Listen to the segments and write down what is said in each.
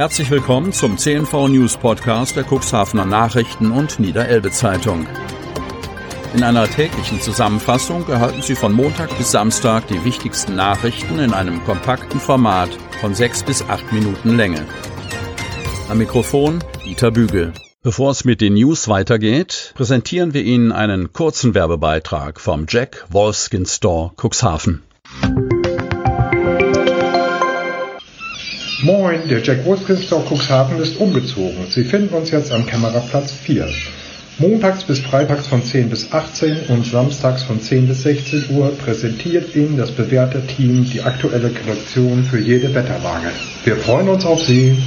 Herzlich willkommen zum CNV News Podcast der Cuxhavener Nachrichten und Niederelbe Zeitung. In einer täglichen Zusammenfassung erhalten Sie von Montag bis Samstag die wichtigsten Nachrichten in einem kompakten Format von sechs bis acht Minuten Länge. Am Mikrofon Dieter Bügel. Bevor es mit den News weitergeht, präsentieren wir Ihnen einen kurzen Werbebeitrag vom Jack Wolfskin Store Cuxhaven. Moin, der Jack Wolfskin Store Cuxhaven ist umgezogen. Sie finden uns jetzt am Kämmererplatz 4. Montags bis freitags von 10 bis 18 und samstags von 10 bis 16 Uhr präsentiert Ihnen das bewährte Team die aktuelle Kollektion für jede Wetterlage. Wir freuen uns auf Sie.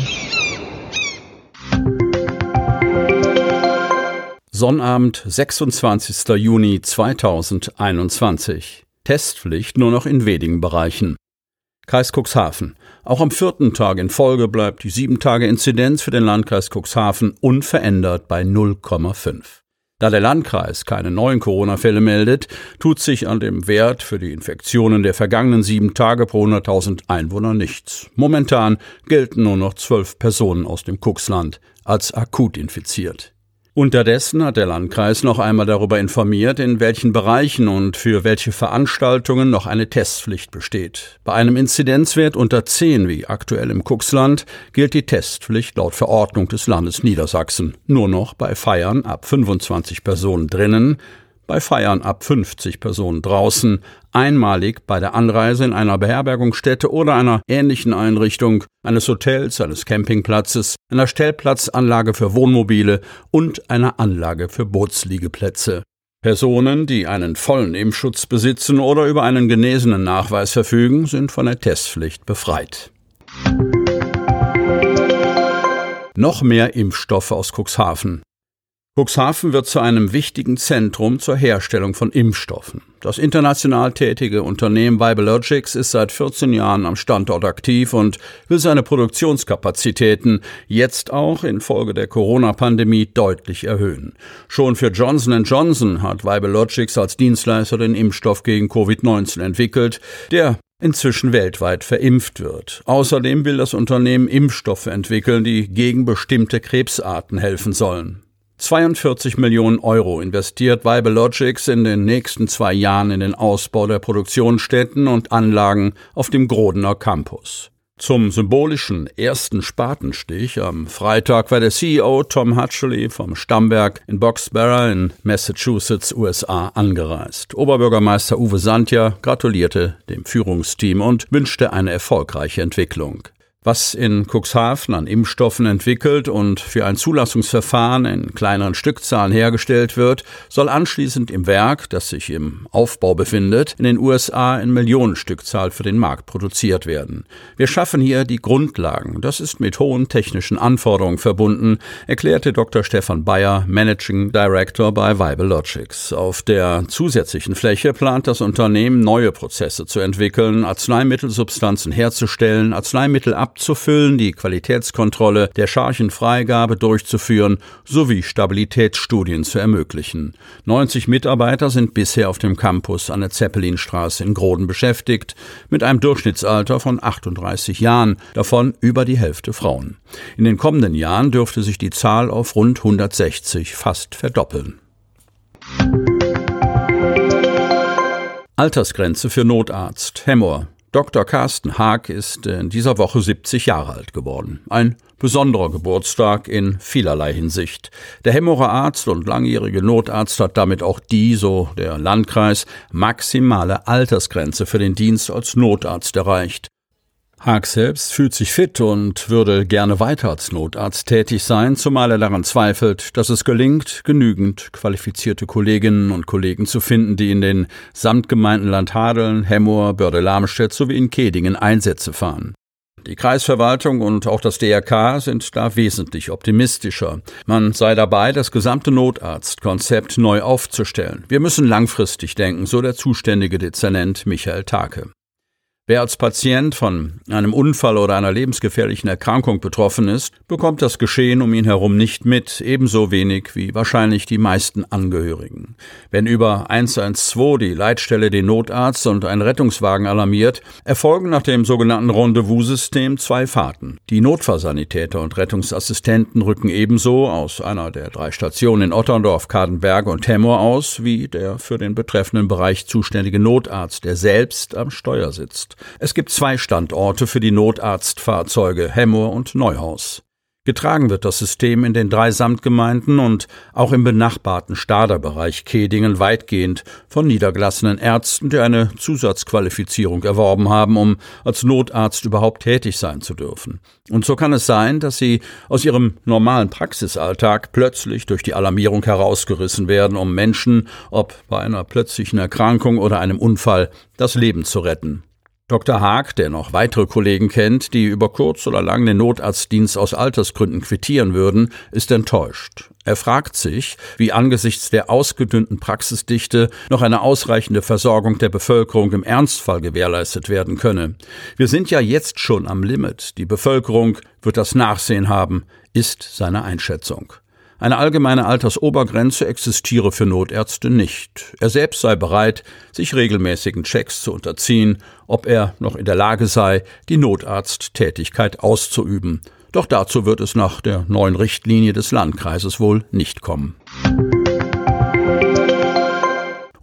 Sonnabend, 26. Juni 2021. Testpflicht nur noch in wenigen Bereichen. Kreis Cuxhaven. Auch am vierten Tag in Folge bleibt die 7-Tage-Inzidenz für den Landkreis Cuxhaven unverändert bei 0,5. Da der Landkreis keine neuen Corona-Fälle meldet, tut sich an dem Wert für die Infektionen der vergangenen sieben Tage pro 100.000 Einwohner nichts. Momentan gelten nur noch zwölf Personen aus dem Cuxland als akut infiziert. Unterdessen hat der Landkreis noch einmal darüber informiert, in welchen Bereichen und für welche Veranstaltungen noch eine Testpflicht besteht. Bei einem Inzidenzwert unter 10 wie aktuell im Kuxland gilt die Testpflicht laut Verordnung des Landes Niedersachsen nur noch bei Feiern ab 25 Personen drinnen, bei Feiern ab 50 Personen draußen, einmalig bei der Anreise in einer Beherbergungsstätte oder einer ähnlichen Einrichtung, eines Hotels, eines Campingplatzes, einer Stellplatzanlage für Wohnmobile und einer Anlage für Bootsliegeplätze. Personen, die einen vollen Impfschutz besitzen oder über einen genesenen Nachweis verfügen, sind von der Testpflicht befreit. Noch mehr Impfstoffe aus Cuxhaven. Cuxhaven wird zu einem wichtigen Zentrum zur Herstellung von Impfstoffen. Das international tätige Unternehmen Biologics ist seit 14 Jahren am Standort aktiv und will seine Produktionskapazitäten jetzt auch infolge der Corona-Pandemie deutlich erhöhen. Schon für Johnson Johnson hat Biologics als Dienstleister den Impfstoff gegen Covid-19 entwickelt, der inzwischen weltweit verimpft wird. Außerdem will das Unternehmen Impfstoffe entwickeln, die gegen bestimmte Krebsarten helfen sollen. 42 Millionen Euro investiert Vibe in den nächsten zwei Jahren in den Ausbau der Produktionsstätten und Anlagen auf dem Grodener Campus. Zum symbolischen ersten Spatenstich am Freitag war der CEO Tom Hutchley vom Stammwerk in Boxborough in Massachusetts, USA, angereist. Oberbürgermeister Uwe Sandja gratulierte dem Führungsteam und wünschte eine erfolgreiche Entwicklung was in Cuxhaven an Impfstoffen entwickelt und für ein Zulassungsverfahren in kleineren Stückzahlen hergestellt wird, soll anschließend im Werk, das sich im Aufbau befindet, in den USA in Millionenstückzahl für den Markt produziert werden. Wir schaffen hier die Grundlagen. Das ist mit hohen technischen Anforderungen verbunden, erklärte Dr. Stefan Bayer, Managing Director bei Vibalogics. Auf der zusätzlichen Fläche plant das Unternehmen neue Prozesse zu entwickeln, Arzneimittelsubstanzen herzustellen, Arzneimittel ab abzufüllen, die Qualitätskontrolle der Scharchenfreigabe durchzuführen sowie Stabilitätsstudien zu ermöglichen. 90 Mitarbeiter sind bisher auf dem Campus an der Zeppelinstraße in Groden beschäftigt, mit einem Durchschnittsalter von 38 Jahren, davon über die Hälfte Frauen. In den kommenden Jahren dürfte sich die Zahl auf rund 160 fast verdoppeln. Altersgrenze für Notarzt. Hemmer. Dr. Carsten Haag ist in dieser Woche 70 Jahre alt geworden. Ein besonderer Geburtstag in vielerlei Hinsicht. Der Hemmerer Arzt und langjährige Notarzt hat damit auch die, so der Landkreis, maximale Altersgrenze für den Dienst als Notarzt erreicht. Haag selbst fühlt sich fit und würde gerne weiter als Notarzt tätig sein, zumal er daran zweifelt, dass es gelingt, genügend qualifizierte Kolleginnen und Kollegen zu finden, die in den Samtgemeinden Landhadeln, Hemmoor, Börde-Lamstedt sowie in Kedingen Einsätze fahren. Die Kreisverwaltung und auch das DRK sind da wesentlich optimistischer. Man sei dabei, das gesamte Notarztkonzept neu aufzustellen. Wir müssen langfristig denken, so der zuständige Dezernent Michael Take. Wer als Patient von einem Unfall oder einer lebensgefährlichen Erkrankung betroffen ist, bekommt das Geschehen um ihn herum nicht mit, ebenso wenig wie wahrscheinlich die meisten Angehörigen. Wenn über 112 die Leitstelle den Notarzt und einen Rettungswagen alarmiert, erfolgen nach dem sogenannten Rendezvous-System zwei Fahrten. Die Notfallsanitäter und Rettungsassistenten rücken ebenso aus einer der drei Stationen in Otterndorf, Kadenberg und Hemmoor aus, wie der für den betreffenden Bereich zuständige Notarzt, der selbst am Steuer sitzt. Es gibt zwei Standorte für die Notarztfahrzeuge, Hemmoor und Neuhaus. Getragen wird das System in den drei Samtgemeinden und auch im benachbarten Staderbereich Kedingen weitgehend von niedergelassenen Ärzten, die eine Zusatzqualifizierung erworben haben, um als Notarzt überhaupt tätig sein zu dürfen. Und so kann es sein, dass sie aus ihrem normalen Praxisalltag plötzlich durch die Alarmierung herausgerissen werden, um Menschen, ob bei einer plötzlichen Erkrankung oder einem Unfall, das Leben zu retten. Dr. Haag, der noch weitere Kollegen kennt, die über kurz oder lang den Notarztdienst aus Altersgründen quittieren würden, ist enttäuscht. Er fragt sich, wie angesichts der ausgedünnten Praxisdichte noch eine ausreichende Versorgung der Bevölkerung im Ernstfall gewährleistet werden könne. Wir sind ja jetzt schon am Limit. Die Bevölkerung wird das Nachsehen haben, ist seine Einschätzung. Eine allgemeine Altersobergrenze existiere für Notärzte nicht. Er selbst sei bereit, sich regelmäßigen Checks zu unterziehen, ob er noch in der Lage sei, die Notarzttätigkeit auszuüben. Doch dazu wird es nach der neuen Richtlinie des Landkreises wohl nicht kommen.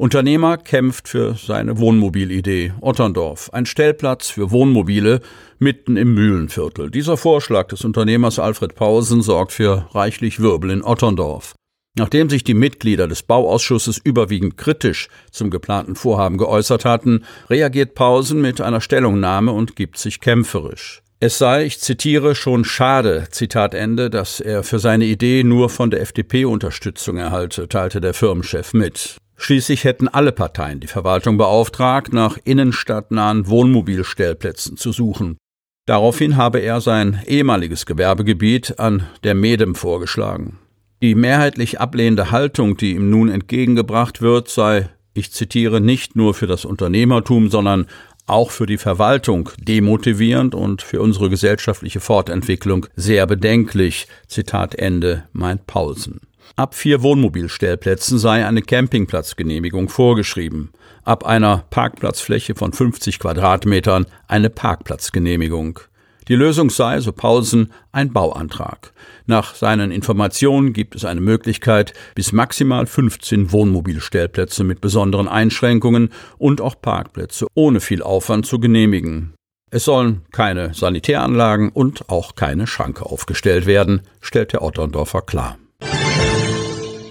Unternehmer kämpft für seine Wohnmobilidee. Otterndorf, ein Stellplatz für Wohnmobile mitten im Mühlenviertel. Dieser Vorschlag des Unternehmers Alfred Pausen sorgt für reichlich Wirbel in Otterndorf. Nachdem sich die Mitglieder des Bauausschusses überwiegend kritisch zum geplanten Vorhaben geäußert hatten, reagiert Pausen mit einer Stellungnahme und gibt sich kämpferisch. Es sei, ich zitiere, schon schade, Zitat Ende, dass er für seine Idee nur von der FDP Unterstützung erhalte, teilte der Firmenchef mit. Schließlich hätten alle Parteien die Verwaltung beauftragt, nach innenstadtnahen Wohnmobilstellplätzen zu suchen. Daraufhin habe er sein ehemaliges Gewerbegebiet an der Medem vorgeschlagen. Die mehrheitlich ablehnende Haltung, die ihm nun entgegengebracht wird, sei, ich zitiere, nicht nur für das Unternehmertum, sondern auch für die Verwaltung demotivierend und für unsere gesellschaftliche Fortentwicklung sehr bedenklich. Zitat Ende, meint Paulsen. Ab vier Wohnmobilstellplätzen sei eine Campingplatzgenehmigung vorgeschrieben. Ab einer Parkplatzfläche von 50 Quadratmetern eine Parkplatzgenehmigung. Die Lösung sei, so Paulsen, ein Bauantrag. Nach seinen Informationen gibt es eine Möglichkeit, bis maximal 15 Wohnmobilstellplätze mit besonderen Einschränkungen und auch Parkplätze ohne viel Aufwand zu genehmigen. Es sollen keine Sanitäranlagen und auch keine Schranke aufgestellt werden, stellt der Otterndorfer klar.